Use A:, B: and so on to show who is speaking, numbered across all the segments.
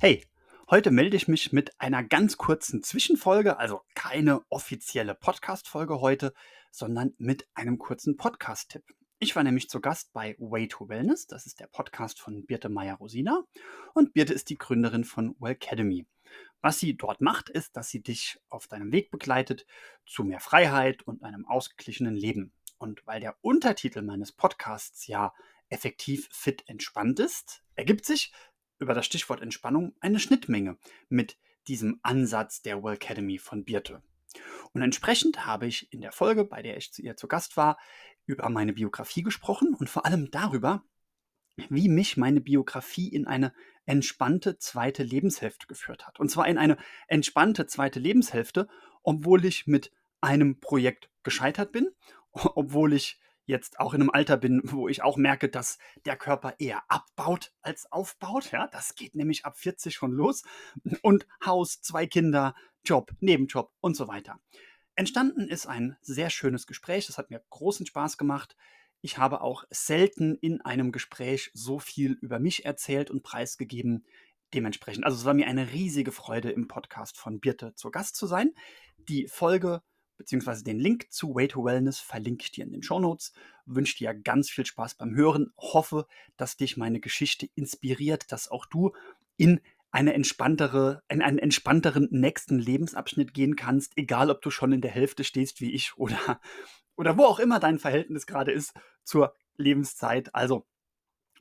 A: Hey, heute melde ich mich mit einer ganz kurzen Zwischenfolge, also keine offizielle Podcast-Folge heute, sondern mit einem kurzen Podcast-Tipp. Ich war nämlich zu Gast bei Way to Wellness, das ist der Podcast von Birte Meyer-Rosina und Birte ist die Gründerin von Wellcademy. Was sie dort macht, ist, dass sie dich auf deinem Weg begleitet zu mehr Freiheit und einem ausgeglichenen Leben. Und weil der Untertitel meines Podcasts ja effektiv fit entspannt ist, ergibt sich, über das Stichwort Entspannung eine Schnittmenge mit diesem Ansatz der Well Academy von Birte. Und entsprechend habe ich in der Folge, bei der ich zu ihr zu Gast war, über meine Biografie gesprochen und vor allem darüber, wie mich meine Biografie in eine entspannte zweite Lebenshälfte geführt hat. Und zwar in eine entspannte zweite Lebenshälfte, obwohl ich mit einem Projekt gescheitert bin, obwohl ich jetzt auch in einem Alter bin, wo ich auch merke, dass der Körper eher abbaut als aufbaut. Ja, das geht nämlich ab 40 schon los. Und Haus, zwei Kinder, Job, Nebenjob und so weiter. Entstanden ist ein sehr schönes Gespräch. Das hat mir großen Spaß gemacht. Ich habe auch selten in einem Gespräch so viel über mich erzählt und preisgegeben. Dementsprechend, also es war mir eine riesige Freude, im Podcast von Birte zu Gast zu sein. Die Folge beziehungsweise den Link zu Way to Wellness verlinke ich dir in den Show Notes. Wünsche dir ganz viel Spaß beim Hören. Hoffe, dass dich meine Geschichte inspiriert, dass auch du in eine entspanntere, in einen entspannteren nächsten Lebensabschnitt gehen kannst, egal ob du schon in der Hälfte stehst wie ich oder, oder wo auch immer dein Verhältnis gerade ist zur Lebenszeit. Also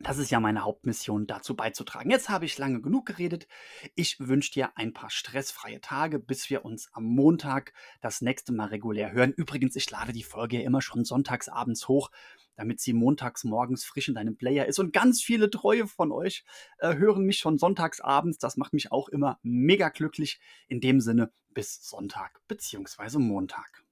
A: das ist ja meine Hauptmission, dazu beizutragen. Jetzt habe ich lange genug geredet. Ich wünsche dir ein paar stressfreie Tage, bis wir uns am Montag das nächste Mal regulär hören. Übrigens, ich lade die Folge ja immer schon sonntags abends hoch, damit sie montags morgens frisch in deinem Player ist. Und ganz viele Treue von euch äh, hören mich schon sonntags abends. Das macht mich auch immer mega glücklich. In dem Sinne, bis Sonntag bzw. Montag.